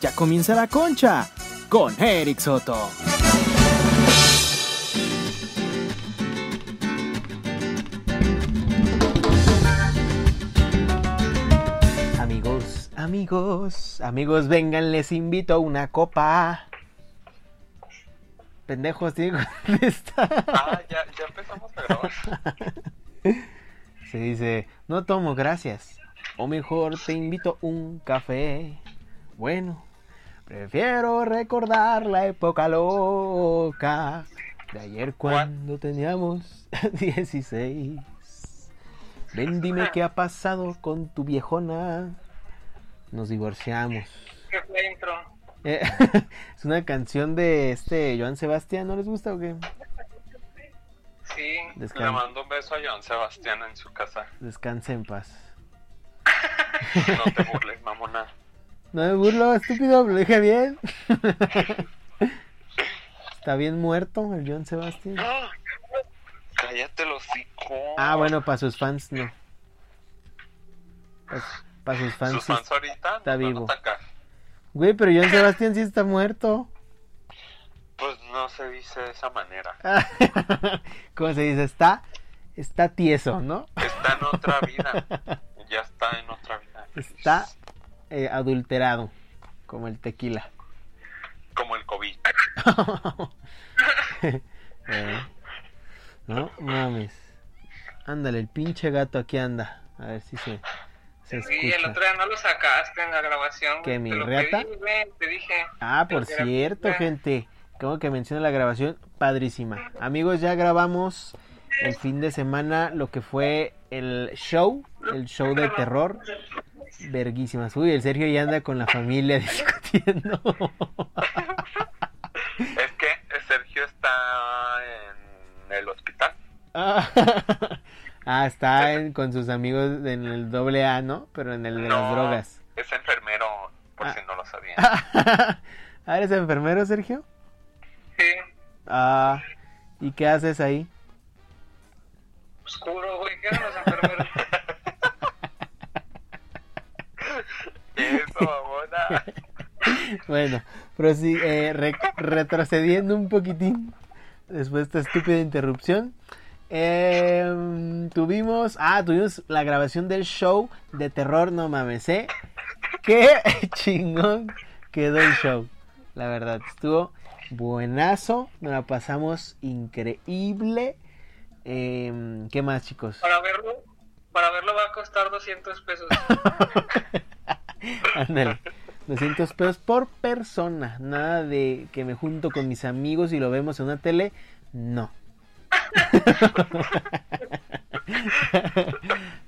Ya comienza la concha con Eric Soto. Amigos, amigos, amigos, vengan, les invito a una copa. Pendejos, contestar. Ah, ya, ya empezamos a grabar. Se dice, no tomo, gracias. O mejor te invito un café. Bueno, prefiero recordar la época loca de ayer cuando teníamos 16. Ven, dime qué ha pasado con tu viejona. Nos divorciamos. ¿Qué fue intro? Eh, es una canción de este Joan Sebastián, ¿no les gusta o qué? Sí, Descan- le mando un beso a Joan Sebastián en su casa. Descanse en paz. No te burles, mamona. No me burlo, estúpido, lo dije bien. Está bien muerto el Joan Sebastián. ¡Ah! Cállate los hocico. Ah, bueno, para sus fans no. Para sus fans. Sus sí. fans ahorita está nos van a vivo. atacar. Güey, pero Joan Sebastián sí está muerto. Pues no se dice de esa manera. ¿Cómo se dice? Está, está tieso, ¿no? Está en otra vida. Ya está en otra vida. Está eh, adulterado, como el tequila. Como el COVID. Eh, No mames. Ándale, el pinche gato aquí anda. A ver si se, se Sí, el otro día no lo sacaste en la grabación. ¿Qué, güey, mi reata? pedí, te dije. Ah, por era- cierto, gente. Como que menciona la grabación, padrísima. Amigos, ya grabamos el fin de semana lo que fue el show, el show de terror. Verguísimas. Uy, el Sergio ya anda con la familia discutiendo. Es que Sergio está en el hospital. ah, ah, está en- con sus amigos en el doble A, ¿no? Pero en el de las drogas. Es enfermero, por Ah. si no lo sabían. ah, ¿eres enfermero, Sergio? Sí, Ah, ¿y qué haces ahí? oscuro, güey. ¿Qué eran los enfermeros? Eso, mamona. Bueno, pero sí, eh, re- retrocediendo un poquitín después de esta estúpida interrupción. eh, tuvimos, ah, tuvimos la grabación del show de terror, no mames, ¿eh? Qué chingón quedó el show. La verdad, estuvo buenazo, nos la pasamos increíble. Eh, ¿Qué más, chicos? Para verlo, para verlo va a costar 200 pesos. Ándale. 200 pesos por persona. Nada de que me junto con mis amigos y lo vemos en una tele. No.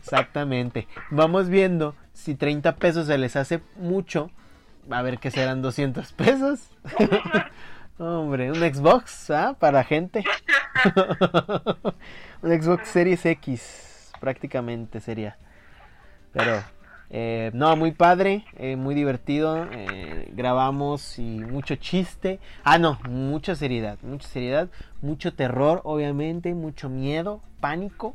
Exactamente. Vamos viendo si 30 pesos se les hace mucho. A ver qué serán 200 pesos. Hombre, un Xbox ¿ah? para gente. un Xbox Series X prácticamente sería. Pero eh, no, muy padre, eh, muy divertido. eh, grabamos y mucho chiste. Ah, no, mucha seriedad, mucha seriedad, mucho terror, obviamente, mucho miedo, pánico.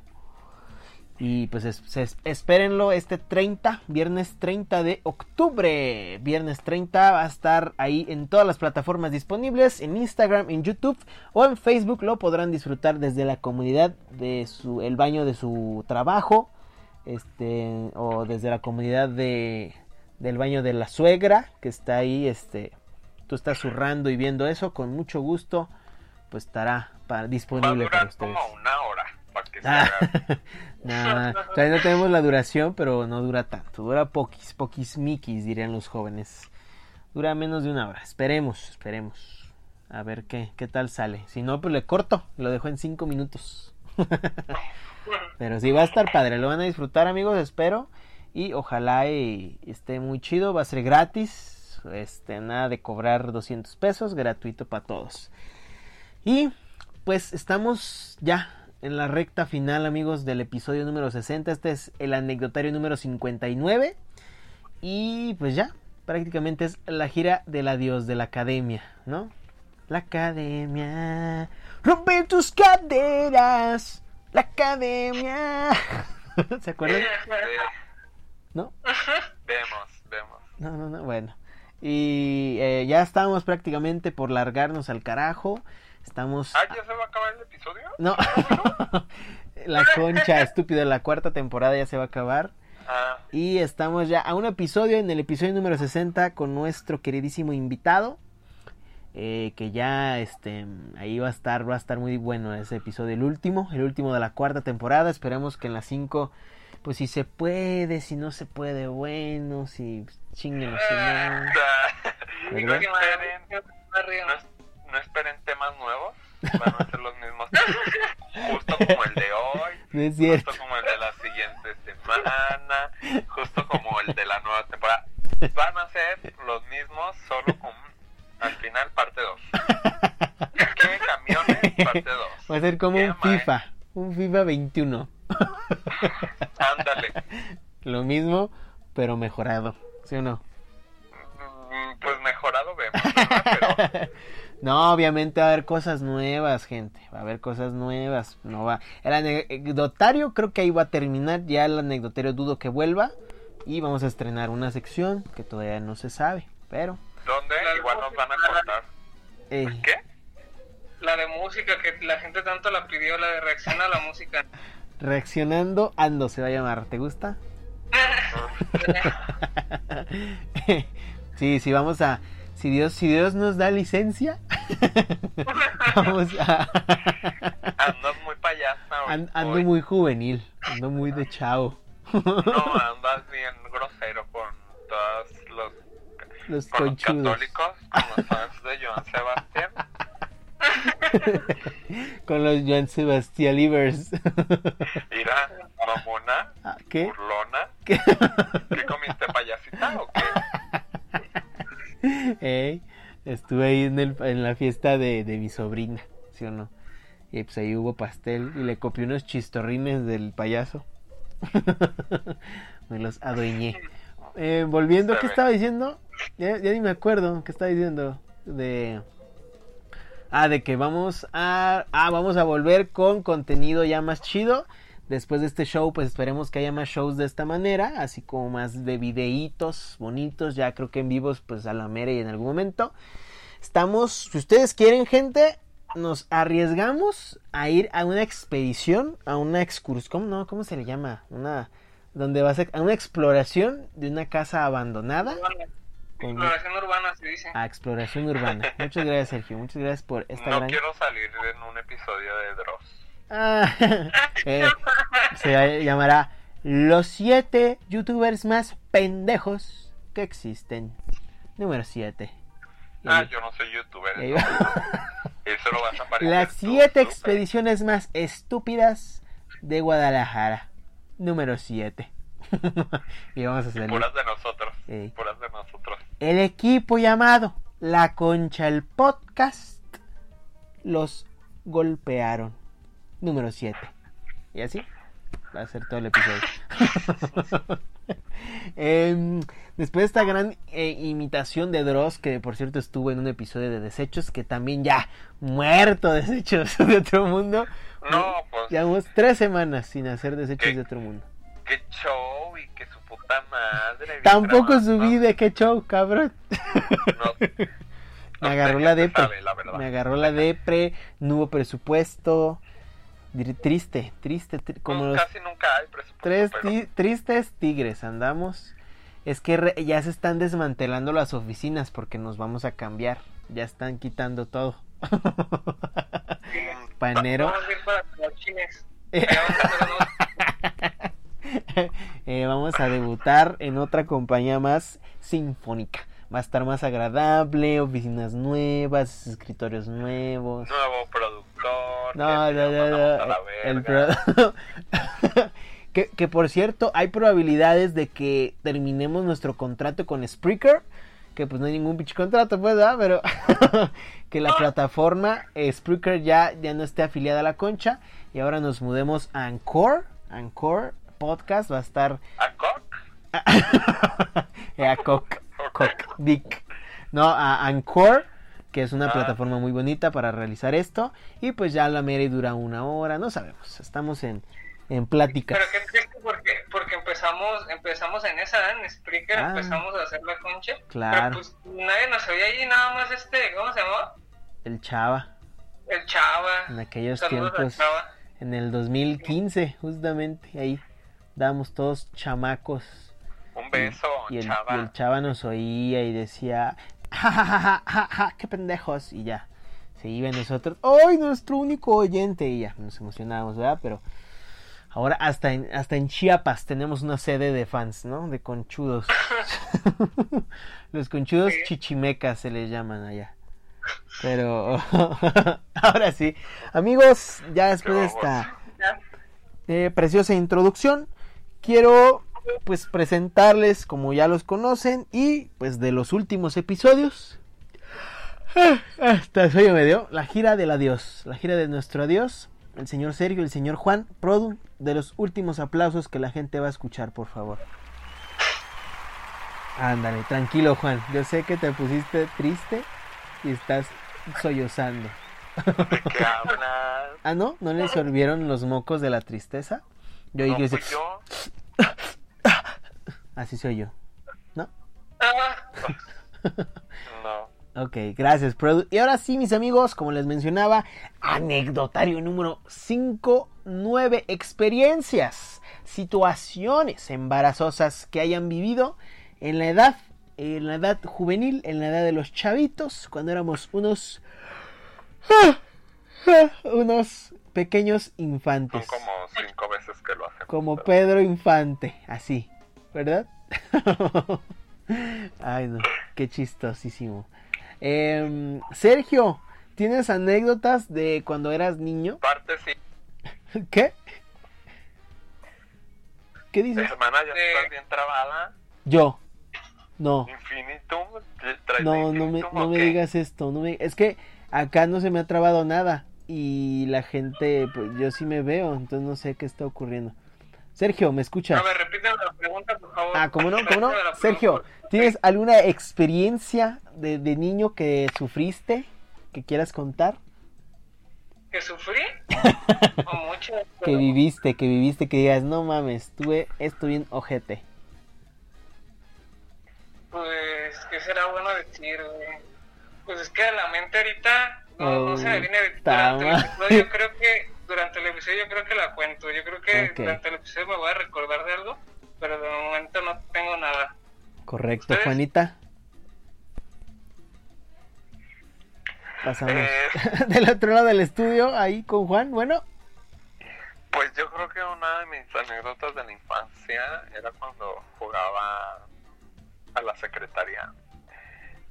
Y pues es- es- espérenlo este 30, viernes 30 de octubre. Viernes 30 va a estar ahí en todas las plataformas disponibles, en Instagram, en YouTube o en Facebook. Lo podrán disfrutar desde la comunidad de su, el baño de su trabajo este o desde la comunidad de del baño de la suegra que está ahí este tú estás zurrando y viendo eso con mucho gusto pues estará para, Va a disponible para ustedes. como una hora para que se Ah, nah, todavía no tenemos la duración pero no dura tanto dura poquis poquis miquis dirían los jóvenes. Dura menos de una hora esperemos esperemos a ver qué qué tal sale. Si no pues le corto lo dejo en cinco minutos Pero sí va a estar padre, lo van a disfrutar amigos, espero. Y ojalá esté muy chido, va a ser gratis. Este, nada de cobrar 200 pesos, gratuito para todos. Y pues estamos ya en la recta final amigos del episodio número 60. Este es el anecdotario número 59. Y pues ya, prácticamente es la gira del adiós de la academia, ¿no? La academia, rompe tus caderas. La academia. ¿Se acuerdan? ¿No? vemos, vemos. No, no, no, bueno. Y eh, ya estamos prácticamente por largarnos al carajo. Estamos... Ah, ¿ya se va a acabar el episodio? No. la concha, estúpido, la cuarta temporada ya se va a acabar. Ah, Y estamos ya a un episodio, en el episodio número 60, con nuestro queridísimo invitado. Eh, que ya este ahí va a estar, va a estar muy bueno ese episodio, el último, el último de la cuarta temporada. Esperemos que en las 5, pues si se puede, si no se puede, bueno, si chinguen si no. no, es- no esperen temas nuevos. Van a ser los mismos. Justo como el de hoy. No es cierto. Justo como ser como un FIFA, un FIFA 21. Ándale. Lo mismo, pero mejorado, ¿sí o no? Mm, Pues mejorado vemos, ¿verdad? Pero No, obviamente va a haber cosas nuevas, gente. Va a haber cosas nuevas. No va. El anecdotario creo que ahí va a terminar. Ya el anecdotario dudo que vuelva. Y vamos a estrenar una sección que todavía no se sabe. Pero. ¿dónde? Igual nos van a contar. eh, ¿Qué? La de música que la gente tanto la pidió, la de reacción a la música. reaccionando ando se va a llamar. ¿Te gusta? sí, sí, vamos a. Si Dios, si Dios nos da licencia, vamos a. Andas muy payasa hoy. Ando hoy. muy juvenil, ando muy de chavo. No, andas bien grosero con todos los, Los con los católicos, con los fans de Joan Sebastián. Con los Joan Sebastián Livers. Mira, mamona, Ah, ¿Qué? burlona. ¿Qué? ¿Qué comiste payasita o qué? Estuve ahí en, el- en la fiesta de, de mi sobrina, ¿sí o no? Y pues ahí hubo pastel y le copié unos chistorrines del payaso. me los adueñé. Eh, volviendo, ¿qué estaba diciendo? Ya, ya ni me acuerdo, ¿qué estaba diciendo? De... Ah, de que vamos a... Ah, vamos a volver con contenido ya más chido. Después de este show, pues esperemos que haya más shows de esta manera, así como más de videitos bonitos, ya creo que en vivos, pues a la mera y en algún momento. Estamos, si ustedes quieren, gente, nos arriesgamos a ir a una expedición, a una excursión, ¿cómo, no? ¿Cómo se le llama? Una, donde va a ser, a una exploración de una casa abandonada. Con- Exploración urbana se dice. a exploración urbana. Muchas gracias, Sergio. Muchas gracias por esta No gran... quiero salir en un episodio de Dross. Ah, eh, se llamará Los siete youtubers más pendejos que existen. Número 7. Ah, yo no soy youtuber. ahí Eso, lo vas a aparecer Las tú, siete súper. expediciones más estúpidas de Guadalajara. Número 7. y vamos a salir. Puras de nosotros. De nosotros. El equipo llamado La Concha el Podcast los golpearon. Número 7. Y así va a ser todo el episodio. Em, después de esta gran eh, imitación de Dross, que por cierto estuvo en un episodio de Desechos, que también ya muerto Desechos de otro mundo. No, pues Llevamos tres semanas sin hacer Desechos ¿Qué? de otro mundo. Qué show y que su puta madre. Tampoco ¿no? de qué show, cabrón. No, Me agarró la depre. sabe, la. Me agarró la depre, no hubo presupuesto. Triste, triste, tri- como los Casi nunca hay presupuesto. tres ti- tristes tigres andamos. Es que re- ya se están desmantelando las oficinas porque nos vamos a cambiar. Ya están quitando todo. Panero. Vamos a ir para los chines. Eh. Vamos a Eh, debutar en otra compañía más sinfónica. Va a estar más agradable, oficinas nuevas, escritorios nuevos. Nuevo productor. No, no, no, la El que, que por cierto, hay probabilidades de que terminemos nuestro contrato con Spreaker. Que pues no hay ningún pinche contrato, pues, ¿verdad? Pero que la plataforma eh, Spreaker ya, ya no esté afiliada a la concha. Y ahora nos mudemos a Anchor. Anchor Podcast va a estar ¿A Cock? Eh, a Cock, Cock, Dick. No, a Anchor, que es una Ah. plataforma muy bonita para realizar esto. Y pues ya la Mary dura una hora, no sabemos. Estamos en, en pláticas. Pero qué triste porque, porque empezamos, empezamos en esa, en Spreaker, Ah. empezamos a hacer la concha. Claro. Pero pues nadie nos oía allí, nada más este, ¿cómo se llamaba? El Chava, El Chava. en aquellos Saludos al tiempos, Chava. en el 2015, justamente, ahí dábamos todos chamacos. Un beso, Y el, chava. y el chava nos oía y decía, ja, ja, ja, ja, ja, ja, qué pendejos, y ya. Se iba nosotros, ¡ay, nuestro único oyente! Y ya, nos emocionábamos, ¿verdad? Pero ahora hasta en, hasta en Chiapas tenemos una sede de fans, ¿no? De conchudos. Los conchudos Sí. chichimecas se les llaman allá. Pero ahora sí, amigos, ya después de esta eh, preciosa introducción, quiero pues presentarles como ya los conocen y pues de los últimos episodios. ah, Hasta sueño me dio la gira del adiós, la gira de nuestro adiós, el señor Sergio, el señor Juan, Produ, de los últimos aplausos que la gente va a escuchar, por favor. Ándale, tranquilo Juan, yo sé que te pusiste triste y estás sollozando. ¿De qué hablas? Ah, ¿no? ¿No le sorbieron los mocos de la tristeza? Yo No fui dice, yo. así soy yo. ¿No? No. Ok, gracias, Produ. Y ahora sí, mis amigos, como les mencionaba, anecdotario número 5, 9 experiencias, situaciones embarazosas que hayan vivido en la edad, en la edad juvenil, en la edad de los chavitos, cuando éramos unos, unos pequeños Son infantes. como cinco veces que lo hacen. Como Pedro Infante, así, ¿verdad? Ay, no, qué chistosísimo. Em, Sergio, ¿tienes anécdotas de cuando eras niño? Parte sí. ¿Qué? ¿Qué dices? Hermana, ya Eh. estás bien trabada. Yo. No, Infinitum. ¿traes no, no me, no me digas esto. No me, es que acá no se me ha trabado nada. Y la gente, pues yo sí me veo, entonces no sé qué está ocurriendo. Sergio, ¿me escuchas? a ver, repíteme la pregunta, por favor. Ah, ¿cómo no? ¿Cómo no? Sergio. ¿tienes alguna experiencia de, de niño que sufriste que quieras contar? ¿Que sufrí? o mucho. Que pero- viviste, que viviste, que digas, no mames, tuve esto bien ojete. Pues, ¿qué será bueno decir, güey? Pues es que la mente ahorita no, no se me viene. ta Durante el episodio yo creo que, durante el episodio yo creo que la cuento. Yo creo que durante el episodio me voy a recordar de algo, pero de momento no tengo nada. Correcto, ¿Ustedes? Juanita. Pasamos Eh. del otro lado del estudio, ahí con Juan. Bueno, Pues yo creo que una de mis anécdotas de la infancia era cuando jugaba a la secretaria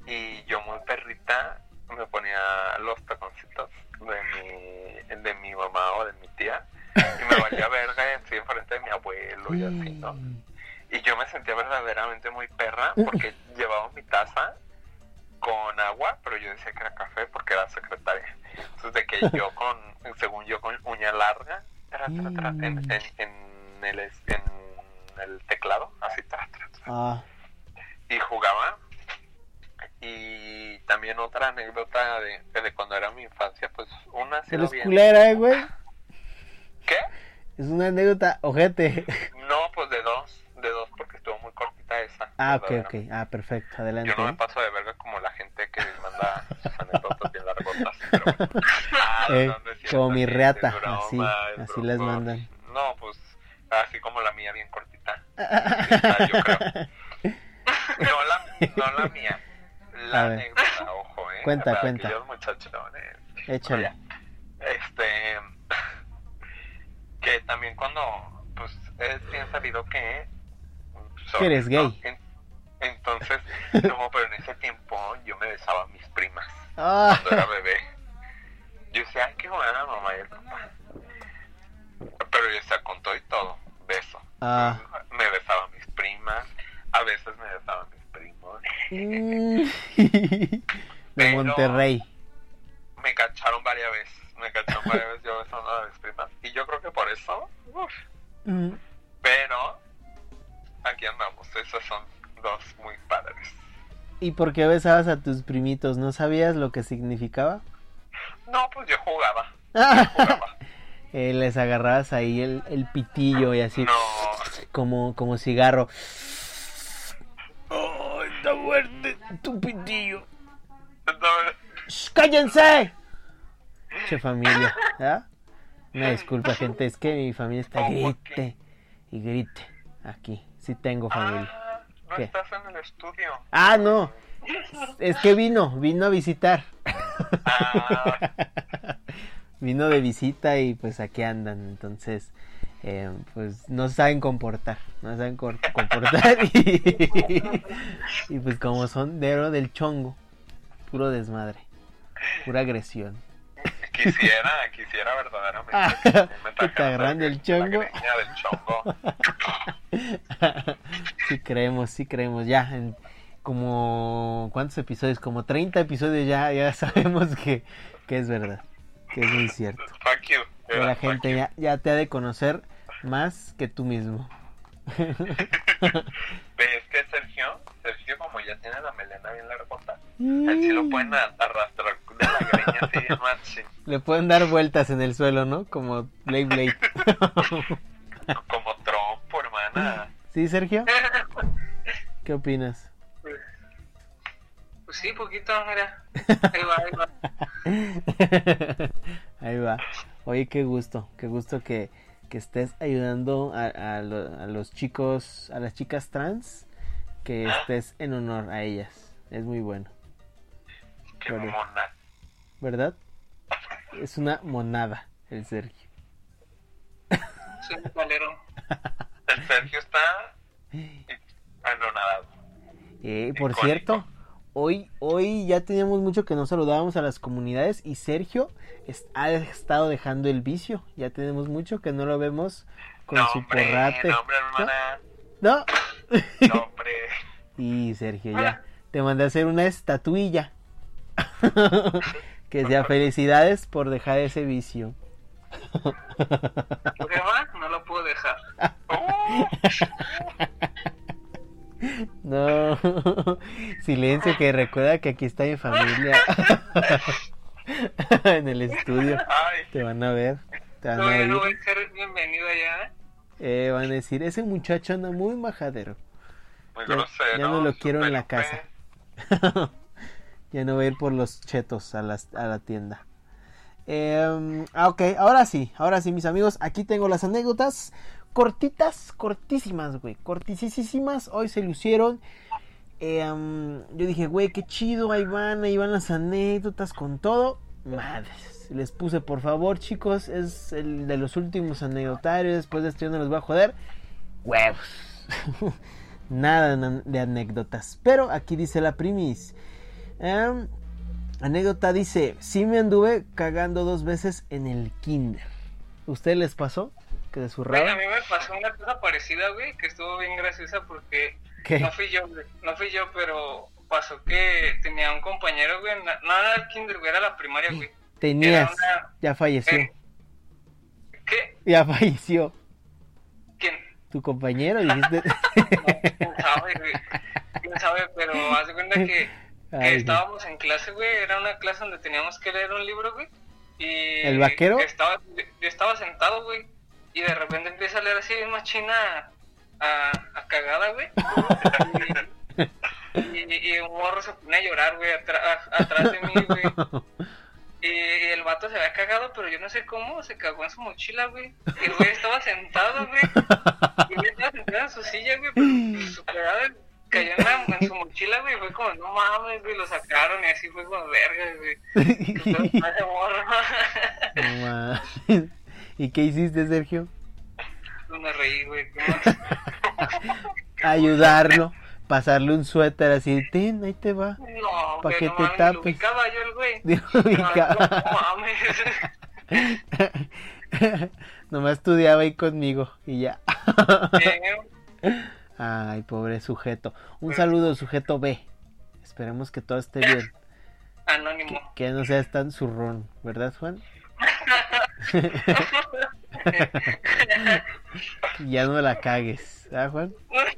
y yo muy perrita me ponía los taconcitos de mi, de mi mamá o de mi tía y me valía verga así enfrente de mi abuelo y así, ¿no? Y yo me sentía verdaderamente muy perra porque llevaba mi taza con agua, pero yo decía que era café porque era secretaria. Entonces de que yo con, según yo con uña larga, tra, tra, tra, en, en, en el, en el teclado, así, tra, tra, tra. ah, y jugaba. Y también otra anécdota de, de cuando era mi infancia, pues una eres bien. culera, eh, güey. ¿Qué? Es una anécdota ojete. No, pues de dos, de dos porque estuvo muy cortita esa. Ah, ok, verdadera. ok. Ah, perfecto. Adelante. Yo no me paso de verga como la gente que manda sus anécdotas bien largotas. Pero bueno. Ah, Eh, no, no como mi reata, broma, así, así les mandan. No, pues así como la mía, bien cortita. Yo creo. No la, no la mía. A La ver. anécdota, ojo, eh. Cuenta, Para cuenta. aquellos muchachones. Échale. Este. Que también cuando. Pues es bien sabido que. Eres gay. En- entonces, no, pero en ese tiempo yo me besaba a mis primas Ah, cuando era bebé. Yo decía, ay, qué buena mamá y el papá. Pero yo decía, con todo y todo, beso. Ah. Me besaba a mis primas, a veces me besaba a mis. de Pero- Monterrey. Me cacharon varias veces, me cacharon varias veces yo besando a mis primas. Y yo creo que por eso, uf. Mm. pero aquí andamos, esas son dos muy padres. ¿Y por qué besabas a tus primitos? ¿No sabías lo que significaba? No, pues yo jugaba, jugaba. eh, les agarrabas ahí el, el pitillo y así No. como, como cigarro. ¡Oh, ¡Cállense! Che familia, ¿verdad? Una disculpa, gente, es que mi familia está ¿Cómo grite y grite. Aquí, sí tengo familia. Ah, no ¿Qué? estás en el estudio. Ah, no. Es que vino, vino a visitar. Ah. Vino de visita y pues aquí andan. Entonces, eh, pues no saben comportar. No saben comportar. Y, y pues como son de oro del chongo, puro desmadre, pura agresión. Quisiera, quisiera verdaderamente. Ah, que que te agarran del chongo. del chongo. sí creemos, sí creemos. Ya, en como... ¿Cuántos episodios? Como 30 episodios ya, ya sabemos que, que es verdad. Que es muy cierto. Fuck you. Que la gente you. ya, ya te ha de conocer más que tú mismo. ¿Ves que Sergio? Sergio, como ya tiene la melena bien largota, a él sí lo pueden a- arrastrar de la greña así bien machín. Le pueden dar vueltas en el suelo, ¿no? Como Blade Blade. Como trompo, hermana. ¿Sí, Sergio? ¿Qué opinas? Pues, pues sí, poquito, mira. Ahí va, ahí va. Ahí va. Oye, qué gusto, qué gusto que, que estés ayudando a, a lo- a los chicos, a las chicas trans, que estés en honor a ellas. Es muy bueno, Qué mona. ¿verdad? Es una monada el Sergio. El Sergio está anonadado. Eh, por Icónico. cierto, hoy, hoy ya teníamos mucho que no saludábamos a las comunidades y Sergio es- ha estado dejando el vicio. Ya tenemos mucho que no lo vemos con no, su hombre, porrate. no, hombre, hermana. ¿No? No, hombre. Y Sergio, ya te mandé a hacer una estatuilla. que sea felicidades por dejar ese vicio. No lo puedo dejar. Uh, No, silencio que recuerda que aquí está mi familia. en el estudio. ay, Te van a ver. Te van No, a yo no voy a ser bienvenido allá. ¿eh? Eh, van a decir, ese muchacho anda muy majadero. muy Ya- grosero. ya no lo quiero en la casa. ya no voy a ir por los chetos a, las- a la tienda. Ah, ok, ahora sí, ahora sí, mis amigos. Aquí tengo las anécdotas cortitas, cortísimas, güey. Cortisísimas. Hoy se lucieron. Em, yo dije, güey, qué chido. Ahí van, ahí van las anécdotas con todo. Madres. Les puse, por favor, chicos. Es el de los últimos anecdotarios. Después de esto yo no los voy a joder. Huevos. Nada de- anécdotas. Pero aquí dice la primis. Anécdota dice: Sí me anduve cagando dos veces en el kinder. ¿Usted les pasó? ¿Que de su Güey, a mí me pasó una cosa parecida, güey, que estuvo bien graciosa porque ¿Qué? no fui yo, güey. No fui yo, pero pasó que tenía un compañero, güey. na- No era el kinder, güey, era la primaria, güey. Tenías. Una- Ya falleció. Eh. ¿Qué? Ya falleció. ¿Quién? Tu compañero, dijiste. ¿Quién sabe, güey? ¿Quién sabe? Pero haz de cuenta que, que Ay, estábamos en clase, güey. Era una clase donde teníamos que leer un libro, güey. Y ¿El vaquero? Estaba, yo estaba sentado, güey. Y de repente empieza a leer así bien machina a, a cagada, güey. Y, y, y un morro se pone a llorar, güey, atra- a- atrás de mí, güey. Y, y el vato se había cagado, pero yo no sé cómo, se cagó en su mochila, güey. Y el güey estaba sentado, güey. Y el güey estaba sentado en su silla, güey, pero su cagada cayó en, la- en su mochila, güey. Fue como, no mames, güey, lo sacaron y así fue como, verga, güey. Entonces, ese morro. No mames. ¿Y qué hiciste, Sergio? No me reí, güey. Ayudarlo. Pasarle un suéter así. Ten, ahí te va. No, Pa' güey, que no te mames, tapes. lo ubicaba yo el güey. No, mames. Nomás estudiaba ahí conmigo y ya. Ay, pobre sujeto. Un saludo, sujeto B. Esperemos que todo esté bien. Anónimo. Que no seas tan zurrón, ¿verdad, Juan? Ya no la cagues, ¿ah, Juan? Ay,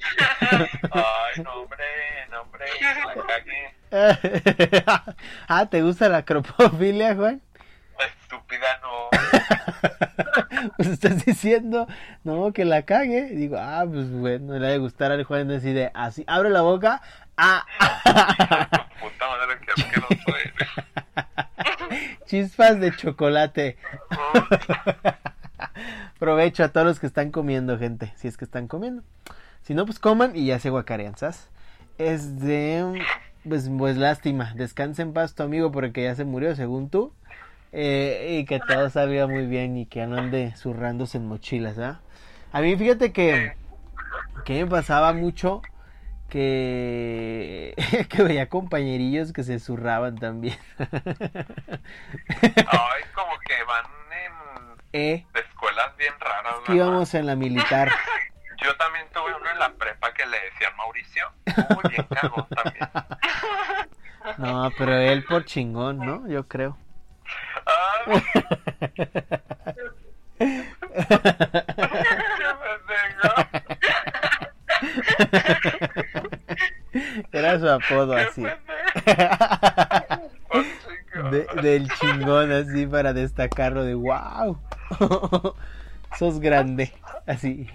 no, hombre, no, hombre. La cagué. ah, ¿te gusta la cropofilia, Juan? Estúpida, no. pues estás diciendo, no, que la cague. Y digo, ah, pues bueno, le ha de gustar al Juan así de, así, abre la boca, ah. Puta madre, que eres. Chispas de chocolate. Provecho a todos los que están comiendo, gente, si es que están comiendo. Si no, pues coman y ya se guacarean, ¿sabes? Es de... Pues, pues lástima, descansa en paz tu amigo porque ya se murió, según tú. Eh, y que todo salga muy bien y que no ande zurrándose en mochilas, ¿ah? A mí fíjate que, que me pasaba mucho que, que veía compañerillos que se zurraban también. Ay, como que van en eh, de escuelas bien raras, que íbamos en la militar. Yo también tuve uno en la prepa que le decían Mauricio. Muy bien cagón también. No, pero él por chingón, ¿no? Yo creo. Ay, qué. Era su apodo así. De- del chingón así para destacarlo de wow. Sos grande. Así.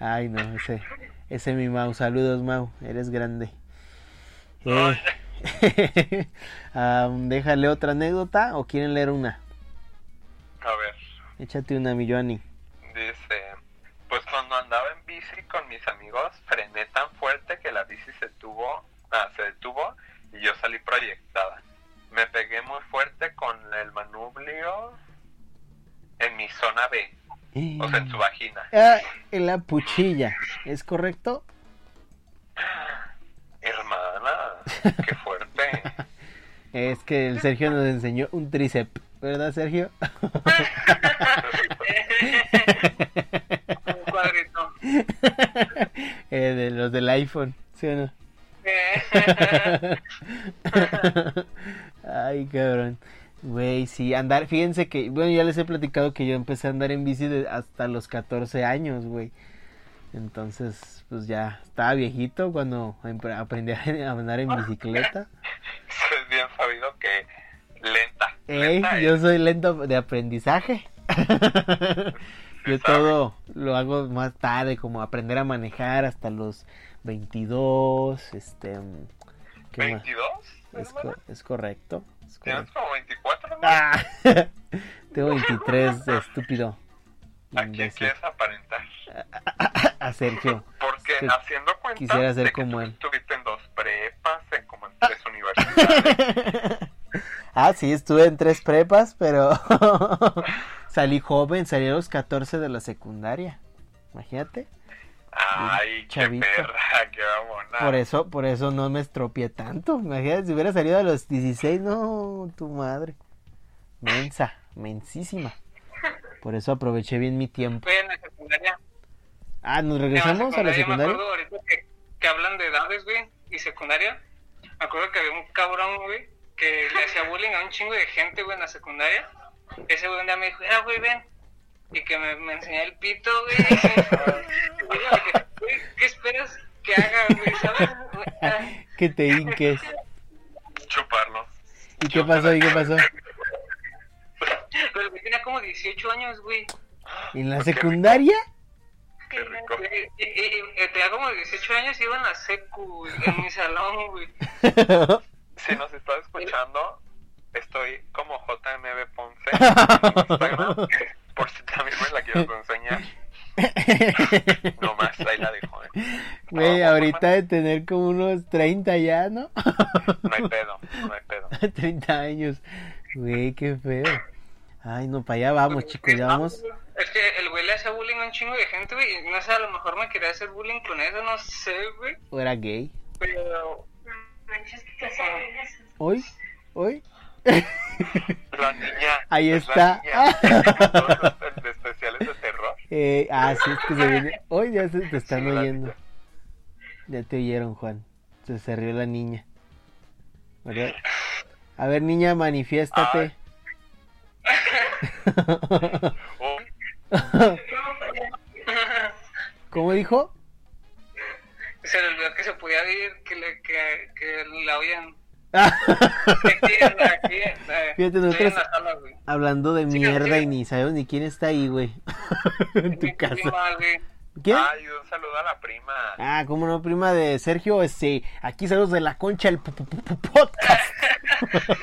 Ay no, ese, ese mi Mau. Saludos Mau, eres grande. Eh, déjale otra anécdota o quieren leer una. A ver, Échate una, mi dice, pues cuando andaba en bici con mis amigos, frené tan fuerte que la bici se tuvo, ah, se detuvo y yo salí proyectada. Me pegué muy fuerte con el manubrio en mi zona B, o sea, en su vagina. Ah, en la puchilla, ¿es correcto? Hermana, qué fuerte. Es que el Sergio nos enseñó un tríceps, ¿verdad Sergio? Eh, de los del iPhone, ¿sí o no? Ay, cabrón. Güey, sí, andar, fíjense que, bueno, ya les he platicado que yo empecé a andar en bici de- hasta los 14 años, güey. Entonces, pues ya estaba viejito cuando aprendí a andar en bicicleta. Es bien sabido que lenta. Ey, lenta yo soy lento de aprendizaje. Yo todo lo hago más tarde, como aprender a manejar hasta los 22, este... ¿Qué más? ¿22? Es, hermana? co- es correcto. es Tienes correcto. como 24, ¿no? Ah, tengo 23, estúpido. ¿A quién quieres aparentar? A Sergio. Porque Es que haciendo cuenta quisiera ser de que como tú él. estuviste en dos prepas, en como en tres universidades. Ah, sí, estuve en tres prepas, pero salí joven, salí a los 14 de la secundaria. Imagínate. Ay, qué Chavito. perra, qué babona. Por eso, por eso no me estropeé tanto. Imagínate si hubiera salido a los 16, no, tu madre. Mensa, mensísima. Por eso aproveché bien mi tiempo. Fue en la secundaria. Ah, ¿nos regresamos a la Me secundaria? acuerdo ahorita que, que hablan de edades, güey, y secundaria. Me acuerdo que había un cabrón, güey, que le hacía bullying a un chingo de gente, güey, en la secundaria. Ese güey un día me dijo, ah, güey, ven. Y que me, me enseñó el pito, güey. ¿qué esperas que haga, güey? ¿Sabes? Que te hinques. Chuparlos. ¿Y qué pasó? ¿Y qué pasó? Pero güey tenía como 18 años, güey. ¿En la secundaria? Qué rico. Y, y- y- y tenía como 18 años y iba en la secu, güey, en mi salón, güey. Si nos estás escuchando, estoy como JMB Ponce en Instagram. Por si también me la quieres enseñar. No más, ahí la dejo. ¿eh? Güey, No, ahorita de tener como unos 30 ya, ¿no? No hay pedo, no hay pedo. 30 años. Güey, qué feo. Ay, no, para allá vamos, chicos, ya vamos. Es que el güey le hacía bullying a un chingo de gente, güey. No sé, a lo mejor me quería hacer bullying con eso, no sé, güey. ¿O era gay? Pero. ¿Hoy? ¿Hoy? La niña. Ahí es la está. niña. Todos los de especiales de terror. Eh, ah, sí, es que se viene. Hoy ya se te están Sí, oyendo. Ya te oyeron, Juan. Se, se rió la niña. ¿Verdad? A ver, niña, manifiéstate. ¿Cómo dijo? Se le olvidó que se podía ir, que, le, que, que la oían. Aquí, eh, Fíjate, nosotros- sala. Hablando de Sí, mierda sí. y ni sabemos ni quién está ahí, güey. en tu casa. prima, güey. ¿Quién? Ay, un saludo a la prima. Ah, cómo no, prima de Sergio, este, aquí saludos de la concha el podcast.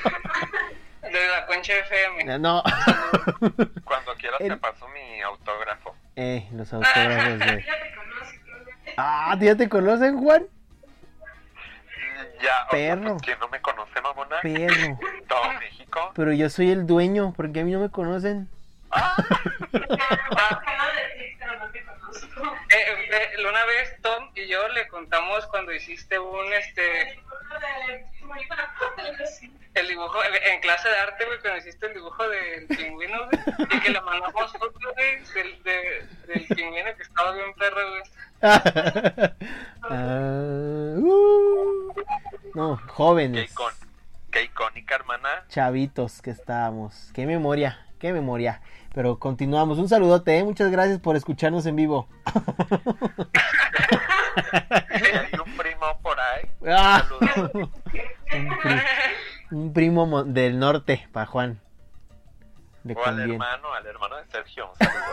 De la concha FM. No, Cuando quieras El- te paso mi autógrafo. eh, los autógrafos, güey. Ah, ¿ya te conocen, Juan? Ya, o sea, Perro. pues, ¿quién no me conoce, mamona? Perro. Todo México. Pero yo soy el dueño, porque a mí no me conocen. Ah, Eh, eh, una vez Tom y yo le contamos cuando hiciste un este el dibujo en clase de arte, güey, cuando hiciste el dibujo del pingüino, güey, y que le mandamos fotos, güey, del, de- del pingüino que estaba bien perro, güey. Ah, uh. No, qué, jóvenes, icon, qué icónica, hermana. chavitos que estábamos. Qué memoria, qué memoria. Pero continuamos. Un saludote, ¿eh? muchas gracias por escucharnos en vivo. Hay un primo por ahí. Ah. Un, pri- un primo mo- del norte, para Juan. O al hermano, al hermano de Sergio. Un saludo.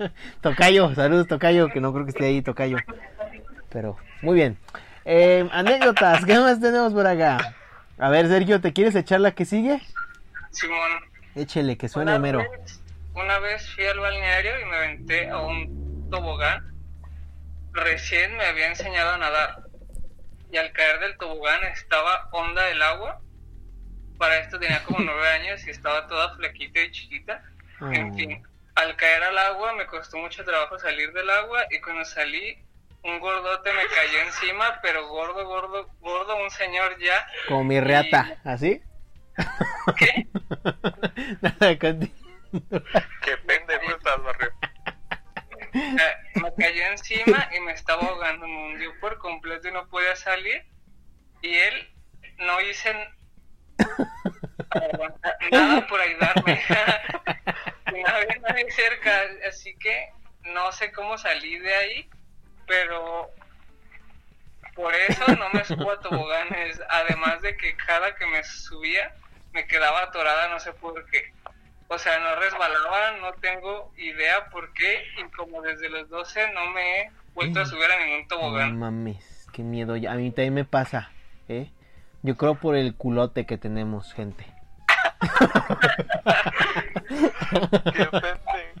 tocayo, saludos Tocayo, que no creo que esté ahí Tocayo. Pero, muy bien. Eh, anécdotas, ¿qué más tenemos por acá? A ver, Sergio, ¿te quieres echar la que sigue? Simón. Échele, que suene Una mero. vez, una vez fui al balneario y me aventé a un tobogán. Recién me había enseñado a nadar. Y al caer del tobogán estaba honda el agua. Para esto tenía como nueve años y estaba toda flequita y chiquita. En Oh. fin, al caer al agua me costó mucho trabajo salir del agua y cuando salí un gordote me cayó encima, pero gordo, gordo, gordo, un señor ya. Como mi reata, ¿así? ¿Qué? Nada, continúa. Qué pendejo estás, barrio. Eh, me cayó encima y me estaba ahogando, me hundió por completo y no podía salir. Y él no hice nada por ayudarme. no había nadie cerca, así que no sé cómo salí de ahí, pero por eso no me subo a toboganes. Además de que cada que me subía me quedaba atorada, no sé por qué. O sea, no resbalaba, no tengo idea por qué. Y como desde los 12 no me he vuelto a subir a ningún No tobogán. mames, qué miedo. A mí también me pasa, ¿eh? Yo creo por el culote que tenemos, gente. Qué.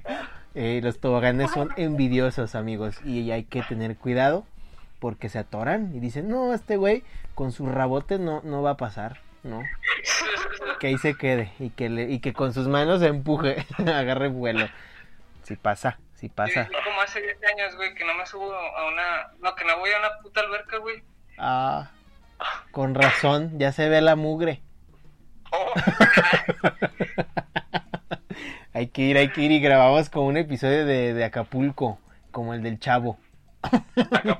Eh, los toboganes son envidiosos, amigos, y hay que tener cuidado porque se atoran y dicen, no, este güey con su rabote no, no va a pasar, ¿no? Que ahí se quede y que, le, y que con sus manos empuje, agarre vuelo. Si pasa, si pasa. Yo como hace 10 años, güey, que no me subo a una... No, que no voy a una puta alberca, güey. Ah, con razón, ya se ve la mugre. Oh, Hay que ir, hay que ir y grabamos como un episodio de, de Acapulco, como el del chavo. No,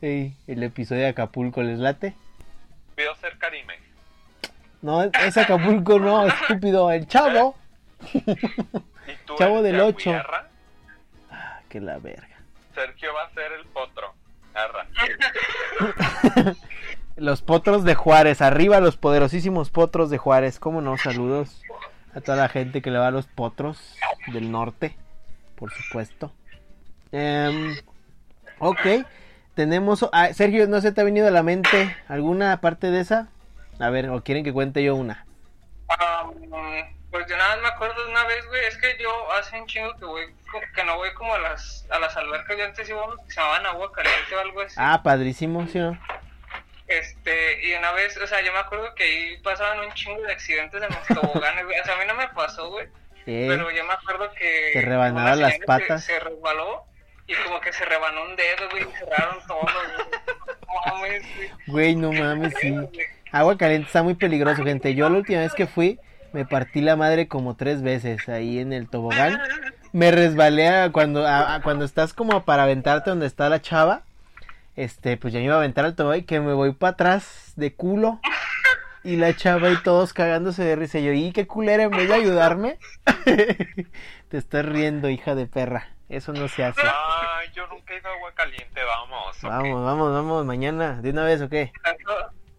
Ey, el episodio de Acapulco, ¿les late? pido ser Karime. No, es Acapulco, no, estúpido, el chavo. ¿Y tú Chavo del ocho. Yaguiarra? Ah, que la verga. Sergio va a ser el potro. Arra. Los potros de Juárez, arriba los poderosísimos potros de Juárez. ¿Cómo no? Saludos a toda la gente que le va a los potros del norte, por supuesto. Em, ok, tenemos... ah, Sergio, ¿no se te ha venido a la mente alguna parte de esa? A ver, ¿o quieren que cuente yo una? Um, pues yo nada más me acuerdo de una vez, güey, es que yo hace un chingo que voy, que no voy como a las, a las albercas, yo antes iba que se llamaban agua caliente o algo así. Ah, padrísimo, ¿sí no? Este, y una vez, o sea, yo me acuerdo que ahí pasaban un chingo de accidentes en los toboganes, güey, o sea, a mí no me pasó, güey, Eh, pero yo me acuerdo que... Te rebanaba las patas. Se, se resbaló y como que se rebanó un dedo, güey, y cerraron todo, güey. No mames, güey. Güey, no mames, sí. Agua caliente está muy peligroso, gente. Yo la última vez que fui, me partí la madre como tres veces ahí en el tobogán. Me resbalé a cuando, a- a cuando estás como para aventarte donde está la chava. Este, pues ya me iba a aventar al tobogán y que me voy para atrás de culo. Y la chava y todos cagándose de risa. Y yo, ¿y qué culera en vez de ayudarme? Te estás riendo, hija de perra. Eso no se hace. Ay, yo nunca he ido a agua caliente, vamos. Vamos, vamos, vamos, mañana. ¿De una vez o qué?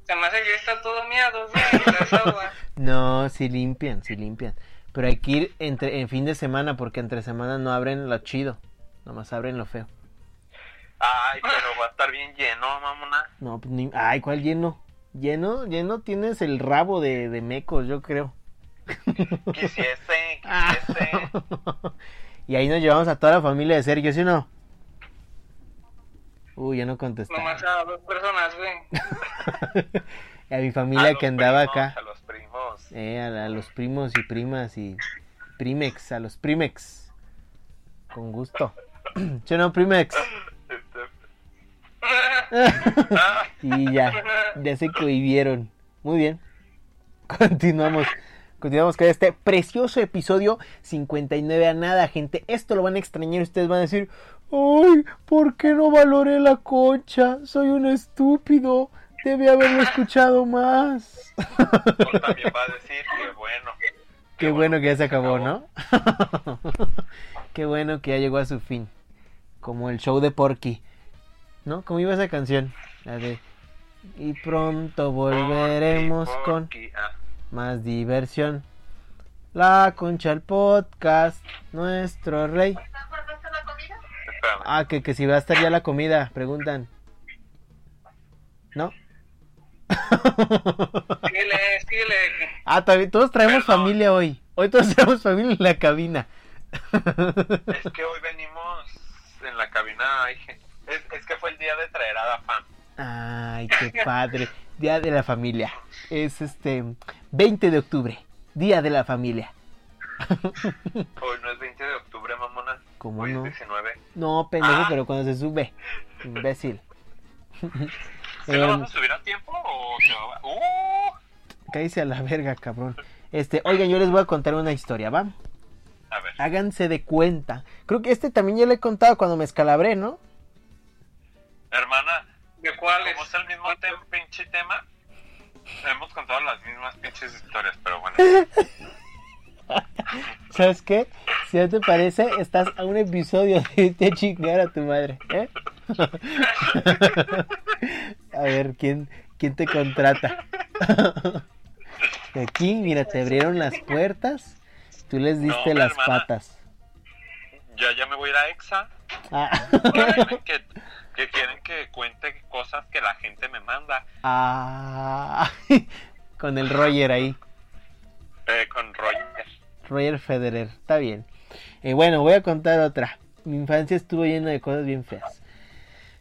Se me hace que está todo miado. No, sí limpian, sí limpian. Pero hay que ir entre, en fin de semana porque entre semana no abren lo chido. Nomás abren lo feo. Ay, pero va a estar bien lleno, mamona. No, pues ni... Ay, ¿cuál lleno? Lleno, lleno tienes el rabo de, de mecos, yo creo. Quisiese, Ah. quisiese. y ahí nos llevamos a toda la familia de Sergio, ¿sí o no? Uy, ya no contestó. Nomás a dos personas, güey. y a mi familia que andaba primos, acá. A los primos. Eh, a, los primos y primas y Primex, a los Primex. Con gusto. ¿Sí o no, Primex? Y ya, ya se cohibieron. Muy bien. Continuamos. Continuamos con este precioso episodio 59 a nada, gente. Esto lo van a extrañar. Ustedes van a decir, ay, ¿por qué no valoré la concha? Soy un estúpido. Debe haberlo escuchado más. O también va a decir que bueno. Qué bueno que ya se acabó, ¿no? Qué bueno que ya llegó a su fin. Como el show de Porky. ¿No? ¿Cómo iba esa canción? La de... Y pronto volveremos Porky, con ah. más diversión. La concha el podcast, nuestro rey. Espérame. Ah, que, que si va a estar ya la comida, preguntan. ¿No? Síguele, síguele. ah, también, todos traemos Perdón. familia hoy. Hoy todos traemos familia en la cabina. Es que hoy venimos en la cabina. ay, Es, es que fue el día de traer a Dafam. Ay, qué padre. Día de la familia. Es este 20 de octubre. Día de la familia. Hoy no es 20 de octubre, mamona. ¿Cómo Hoy no? es 19. No, pendejo, Ah. pero cuando se sube. Imbécil. ¿Se lo Em, vas a subir a tiempo o se va? ¡Uh! cállese a la verga, cabrón. Este, oigan, yo les voy a contar una historia, ¿va? A ver. Háganse de cuenta. Creo que este también ya le he contado cuando me escalabré, ¿no? Hermana, ¿De cuáles? como es el mismo tem- pinche tema, hemos contado las mismas pinches historias, pero bueno. ¿Sabes qué? Si no te parece, estás a un episodio de irte a chingar a tu madre, ¿eh? a ver, ¿quién, quién te contrata? Aquí, mira, te abrieron las puertas, tú les diste No, las hermana. patas. Ya, ya me voy a ir a EXA. Ah. que, que quieren que cuente cosas que la gente me manda. Ah, con el Roger ahí. Eh, con Roger. Roger Federer, está bien. Eh, bueno, voy a contar otra. Mi infancia estuvo llena de cosas bien feas.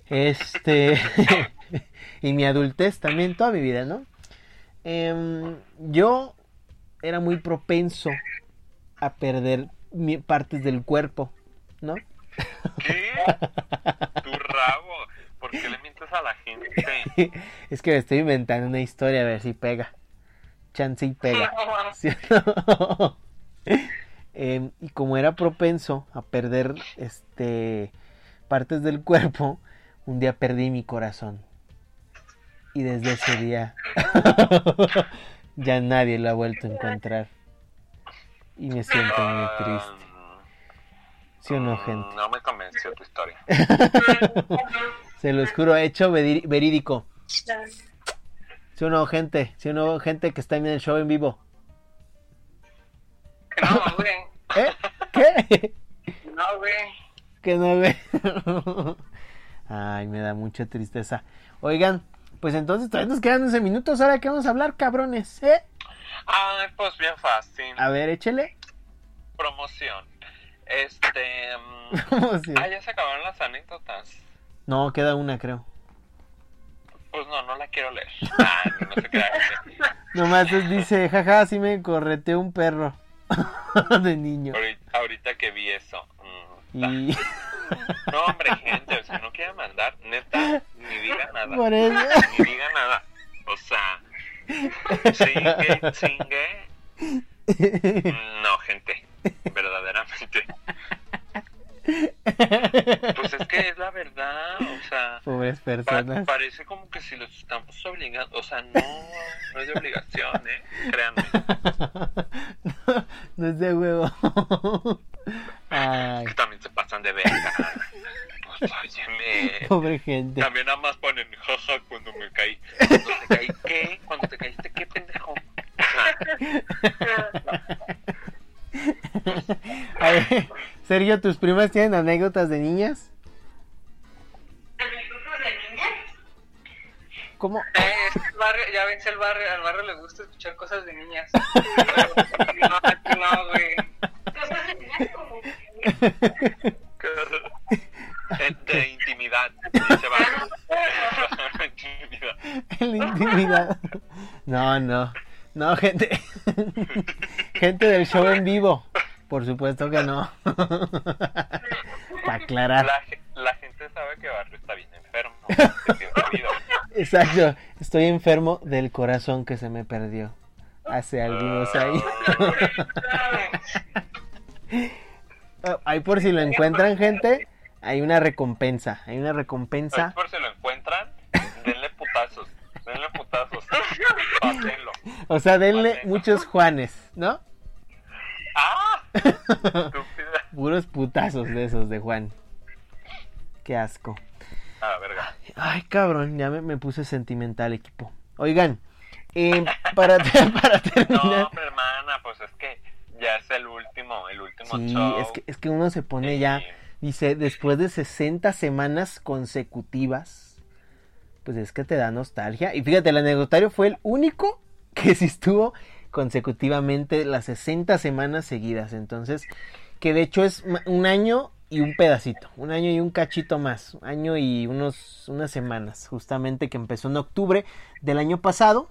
Este. y mi adultez también, toda mi vida, ¿no? Em, yo era muy propenso a perder mi- partes del cuerpo, ¿no? ¿Qué? ¿Por qué le mientes a la gente? es que me estoy inventando una historia a ver si pega. Chance y pega. ¿Sí no? Em, y como era propenso a perder este partes del cuerpo, un día perdí mi corazón. Y desde ese día ya nadie lo ha vuelto a encontrar. Y me siento muy triste. ¿Sí o no, gente? No me convenció tu historia. Se los juro, hecho verídico. ¿Sí o no, gente? ¿Sí o no, gente que está en el show en vivo? Que no, güey. ¿Eh? ¿Qué? No, güey. que no ve. Ay, me da mucha tristeza. Oigan, pues entonces todavía nos quedan 11 minutos. Ahora que vamos a hablar, cabrones, ¿eh? Ay, pues bien fácil. A ver, échele. Promoción. Este. mm, ¿Cómo se- Ah, ya se acabaron las anécdotas. No, queda una, creo. Pues no, no la quiero leer. Ah, no se crea. Nomás dice, jaja, sí me correteó un perro de niño. Ahorita, ahorita que vi eso. mm, Y No, hombre, gente, o sea, no quiera mandar, neta, ni diga nada. por eso. Ni diga nada. O sea, singue, singue. No, gente, verdaderamente. Pues es que es la verdad, o sea, Pobres pa- personas. parece como que si los estamos obligando, o sea, no, no es de obligación, ¿eh? Créanme. no, no es de huevo. Ay, Que también se pasan de verga. Pues, óyeme. pobre gente. También nada más ponen jaja cuando me caí. Cuando te caí, ¿qué? Cuando te caíste, ¿qué pendejo? A ver, Sergio, ¿tus primas tienen anécdotas de niñas? ¿Anécdotas de niñas? ¿Cómo? Eh, es que el barrio, ya ves, el barrio, al barrio le gusta escuchar cosas de niñas. No, güey. Cosas de niñas como... De, intimidad. Dice va. Intimidad. En la intimidad. No, no. No, gente. Gente del show en vivo. Por supuesto que no. Para aclarar. La, ge- la gente sabe que Barrio está bien enfermo. Exacto. Estoy enfermo del corazón que se me perdió. Hace algunos años. Ahí por si lo encuentran, gente. Hay una recompensa. Hay una Ahí recompensa. por si lo encuentran, denle putazos. Denle putazos. Pásenlo. O sea, denle muchos Juanes, ¿no? ¡Ah! Puros putazos de esos de Juan. Qué asco. Ah, verga. Ay, cabrón, ya me, me puse sentimental, equipo. Oigan, eh, para, para No, terminar. pero hermana, pues es que ya es el último, el último Sí, show. es que, es que uno se pone ya, dice, después de 60 semanas consecutivas, pues es que te da nostalgia. Y fíjate, el anecdotario fue el único que sí estuvo consecutivamente las 60 semanas seguidas. Entonces, que de hecho es un año y un pedacito, un año y un cachito más, un año y unos, unas semanas, justamente que empezó en octubre del año pasado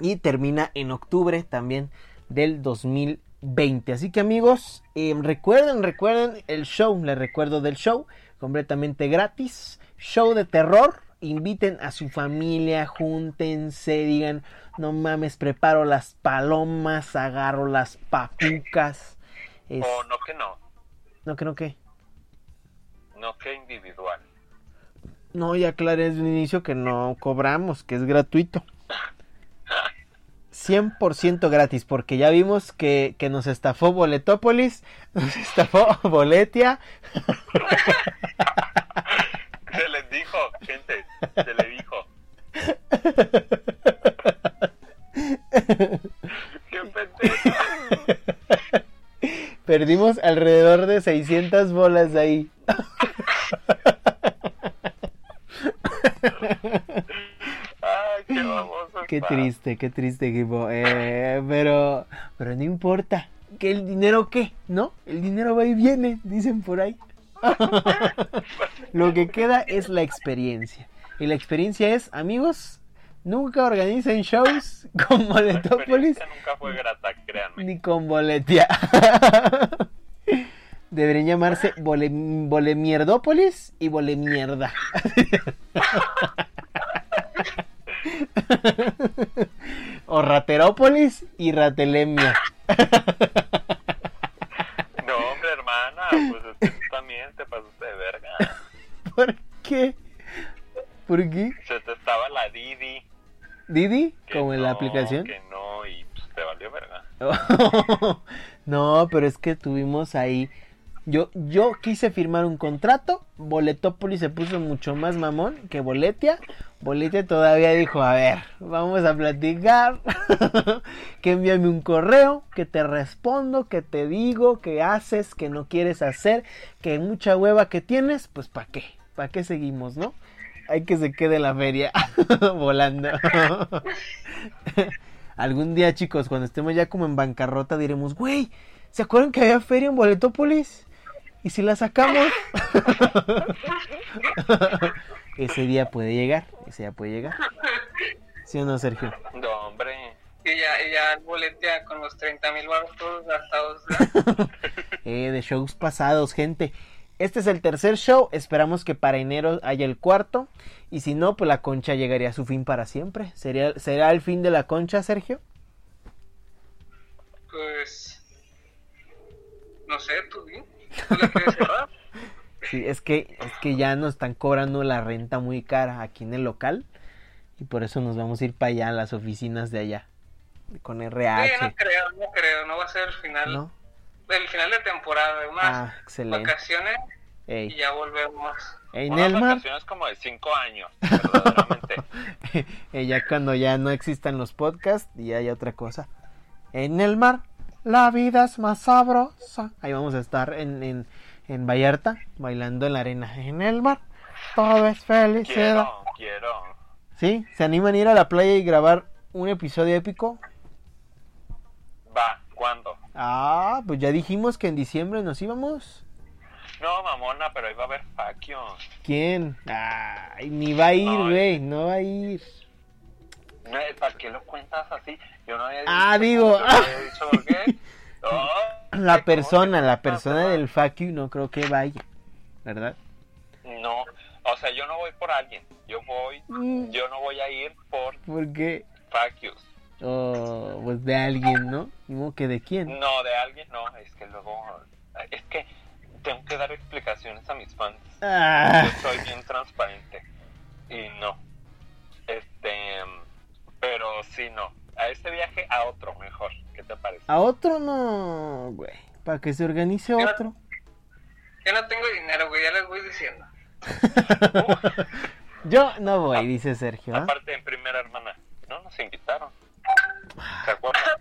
y termina en octubre también del 2020. Así que amigos, eh, recuerden, recuerden el show, les recuerdo del show, completamente gratis, show de terror. Inviten a su familia, júntense, digan, no mames, preparo las palomas, agarro las papucas. Es- O no que no, No, que no, que. no que individual. No, ya aclaré desde un inicio que no cobramos, que es gratuito. 100% gratis, porque ya vimos que, que nos estafó Boletópolis, nos estafó Boletia. Se les dijo, gente, se le dijo. Qué pendejo. Perdimos alrededor de 600 bolas ahí. Ay, qué baboso. Qué triste, qué triste equipo. Eh, pero, pero no importa. ¿Que el dinero qué? ¿No? El dinero va y viene, dicen por ahí. Lo que queda es la experiencia. Y la experiencia es, amigos, nunca organicen shows con Boletópolis nunca fue grata, créanme. ni con Boletia. Deberían llamarse Bole, Bolemierdópolis y Bolemierda. o Raterópolis y Ratelemia. No, hombre, hermana, pues es que tú también te pasaste de verga. ¿Por qué? ¿Por qué? Se Didi. ¿Didi? Como en la no, aplicación. Que no, y pues te valió verga. no, pero es que tuvimos ahí. Yo, yo quise firmar un contrato. Boletópolis se puso mucho más mamón que Boletia. Boletia todavía dijo: A ver, vamos a platicar. que envíame un correo. Que te respondo. Que te digo. Que haces. Que no quieres hacer. Que mucha hueva que tienes. Pues, ¿para qué? ¿Para qué seguimos, no? Hay que se quede la feria volando. Algún día, chicos, cuando estemos ya como en bancarrota, diremos, güey, ¿se acuerdan que había feria en Boletópolis? ¿Y si la sacamos? ese día puede llegar, ese día puede llegar. ¿Sí o no, Sergio? No, hombre. Y ya, y ya el boletea con los 30 mil baros todos gastados. Eh, de shows pasados, gente. Este es el tercer show, esperamos que para enero haya el cuarto. Y si no, pues la concha llegaría a su fin para siempre. ¿Sería, ¿Será el fin de la concha, Sergio? Pues. No sé, tú di. ¿Tú la quieres cerrar? Sí, es que, es que ya nos están cobrando la renta muy cara aquí en el local. Y por eso nos vamos a ir para allá, a las oficinas de allá. Con Sí, RH. no creo, no creo, no va a ser el final. ¿No? Del final de temporada, unas Ah, excelente. vacaciones y Ey, ya volvemos. en Unas el mar. vacaciones como de 5 años, verdaderamente. Ya cuando ya no existan los podcasts y haya otra cosa. En el mar, la vida es más sabrosa. Ahí vamos a estar en, en, en Vallarta, bailando en la arena. En el mar, todo es felicidad. quiero, quiero. ¿Sí? ¿Se animan a ir a la playa y grabar un episodio épico? Va, ¿cuándo? Ah, pues ya dijimos que en diciembre nos íbamos. No, mamona, pero ahí va a haber faquio. ¿Quién? Ay, ni va a ir, Ay. güey, no va a ir. No, ¿Para qué lo cuentas así? Yo no había Ah, dicho- digo. yo no había dicho por qué. No, La ¿cómo persona, la persona del you no creo que vaya, ¿verdad? No, o sea, yo no voy por alguien. Yo voy, Mm. yo no voy a ir por Porque, faquios. Oh, pues de alguien, ¿no? Como que de quién. No, de alguien, no, es que luego, es que tengo que dar explicaciones a mis fans. Ah, Yo soy bien transparente. Y no. Este, pero sí, no. A este viaje, a otro mejor. ¿Qué te parece? a otro no, güey. Para que se organice otro. Yo no tengo dinero, güey, ya les voy diciendo. Yo no voy, dice Sergio. ¿ah? Aparte, en primera hermana, no nos invitaron. ¿Se acuerdan?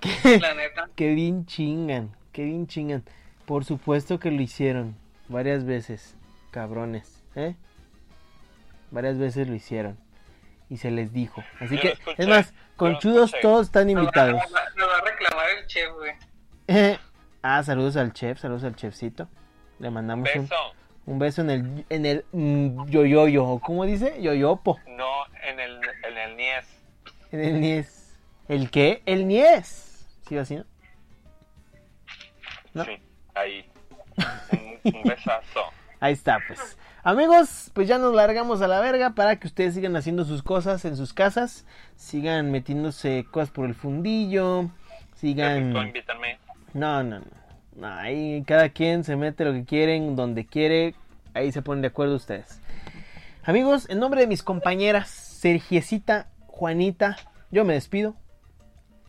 ¿Qué? La neta. Qué bien chingan, qué bien chingan. Por supuesto que lo hicieron varias veces, cabrones, ¿eh? Varias veces lo hicieron y se les dijo. Así Yo que, escuché, es más, conchudos todos están invitados. nos va- nos va a reclamar el chef, güey. ah, saludos al chef, saludos al chefcito. Le mandamos un, Beso. un beso en el en el mm, yoyoyo, ¿o ¿cómo dice? Yoyopo, No, en el, en el Nies. en el niés. ¿El qué? El niés. ¿Sí o así, no? ¿No? Sí, ahí. Un, un besazo. Ahí está, pues. Amigos, pues ya nos largamos a la verga para que ustedes sigan haciendo sus cosas en sus casas, sigan metiéndose cosas por el fundillo, sigan... no, no. No, ahí cada quien se mete lo que quieren, donde quiere, ahí se ponen de acuerdo ustedes. Amigos, en nombre de mis compañeras, Sergiecita, Juanita, yo me despido.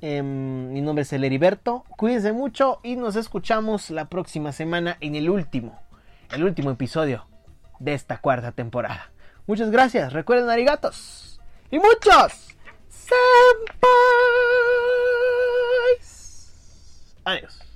Em, mi nombre es el Heriberto. Cuídense mucho y nos escuchamos la próxima semana en el último, el último episodio de esta cuarta temporada. Muchas gracias. Recuerden, arigatos. Y muchos. Senpais. Adiós.